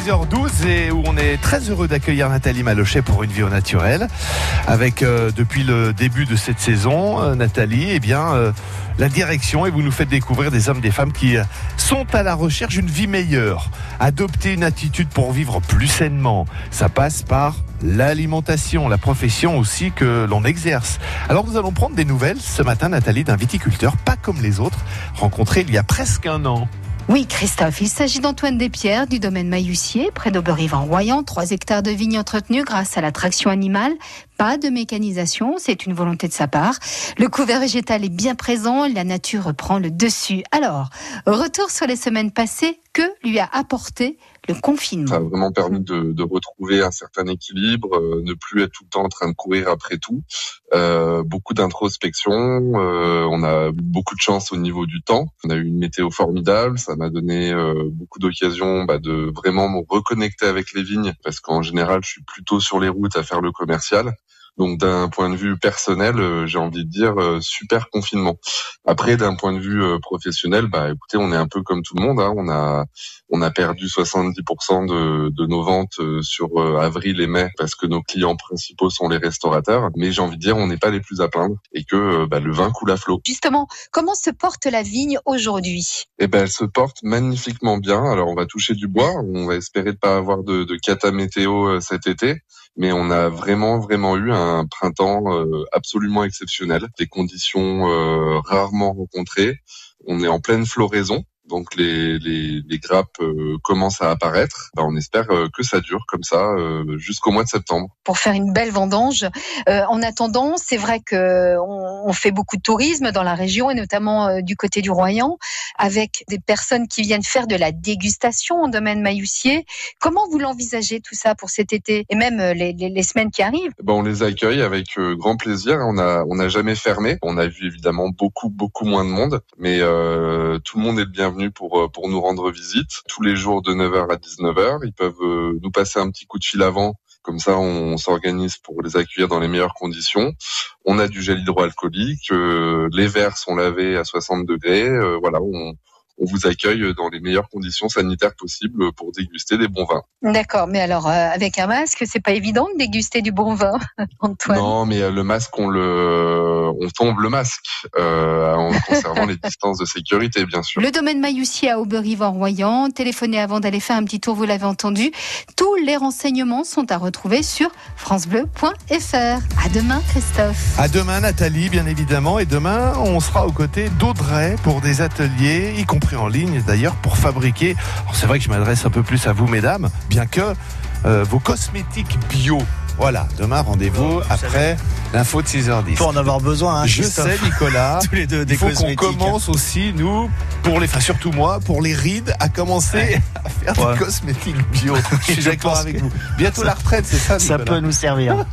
6h12 et où on est très heureux d'accueillir Nathalie Malochet pour une vie au naturel. Avec euh, depuis le début de cette saison, euh, Nathalie, eh bien euh, la direction et vous nous faites découvrir des hommes, des femmes qui sont à la recherche d'une vie meilleure. Adopter une attitude pour vivre plus sainement, ça passe par l'alimentation, la profession aussi que l'on exerce. Alors nous allons prendre des nouvelles ce matin, Nathalie, d'un viticulteur pas comme les autres, rencontré il y a presque un an. Oui, Christophe, il s'agit d'Antoine Despierres du domaine Maillussier, près d'Auberive en Royan. Trois hectares de vignes entretenus grâce à la traction animale. Pas de mécanisation, c'est une volonté de sa part. Le couvert végétal est bien présent, la nature prend le dessus. Alors, retour sur les semaines passées, que lui a apporté le confinement Ça a vraiment permis de, retrouver un certain équilibre, euh, ne plus être tout le temps en train de courir après tout. Euh, beaucoup d'introspection, euh, on a beaucoup de chance au niveau du temps. On a eu une météo formidable, ça m'a donné euh, beaucoup d'occasions bah, de vraiment me reconnecter avec les vignes, parce qu'en général, je suis plutôt sur les routes à faire le commercial. Donc d'un point de vue personnel, euh, j'ai envie de dire euh, super confinement. Après, d'un point de vue euh, professionnel, bah écoutez, on est un peu comme tout le monde. Hein. On a on a perdu 70% de, de nos ventes sur avril et mai parce que nos clients principaux sont les restaurateurs. Mais j'ai envie de dire, on n'est pas les plus à plaindre et que bah, le vin coule à flot. Justement, comment se porte la vigne aujourd'hui? Et ben elle se porte magnifiquement bien. Alors on va toucher du bois. On va espérer de pas avoir de, de cata météo cet été. Mais on a vraiment, vraiment eu un printemps euh, absolument exceptionnel. Des conditions euh, rarement rencontrées. On est en pleine floraison. Donc les, les, les grappes euh, commencent à apparaître. Ben, on espère euh, que ça dure comme ça euh, jusqu'au mois de septembre. pour faire une belle vendange. En attendant, c'est vrai que on, on fait beaucoup de tourisme dans la région et notamment du côté du Royan, avec des personnes qui viennent faire de la dégustation en domaine maillussier. Comment vous l'envisagez tout ça pour cet été et même les, les- semaines qui arrivent? Ben, on les accueille avec grand plaisir. On a on n'a jamais fermé. On a vu évidemment beaucoup beaucoup moins de monde, mais tout le monde est le bienvenu pour euh, pour nous rendre visite tous les jours de 9h à 19h. Ils peuvent euh, nous passer un petit coup de fil avant. Comme ça, on s'organise pour les accueillir dans les meilleures conditions. On a du gel hydroalcoolique. euh, les verres sont lavés à 60 degrés. voilà, on, on vous accueille dans les meilleures conditions sanitaires possibles pour déguster des bons vins. D'accord, mais alors euh, avec un masque, c'est pas évident de déguster du bon vin, Antoine? Non, mais euh, le masque, on le, on tombe le masque euh, en conservant les distances de sécurité, bien sûr. Le domaine Maillussier à Auberive en Royan. Téléphonez avant d'aller faire un petit tour, vous l'avez entendu. Les renseignements sont à retrouver sur francebleu.fr. À demain, Christophe. À demain, Nathalie, bien évidemment. Et demain, on sera aux côtés d'Audrey pour des ateliers, y compris en ligne d'ailleurs, pour fabriquer. C'est vrai que je m'adresse un peu plus à vous, mesdames, bien que euh, vos cosmétiques bio. Voilà, demain, rendez-vous après l'info de 6h10. Pour en avoir besoin, hein, je sais, Nicolas. Tous les deux des Il faut qu'on commence aussi, nous, pour les, enfin surtout moi, pour les rides, à commencer à faire Ouais. des cosmétiques bio. Je suis d'accord avec vous. Bientôt la retraite, c'est ça, Ça Nicolas peut nous servir.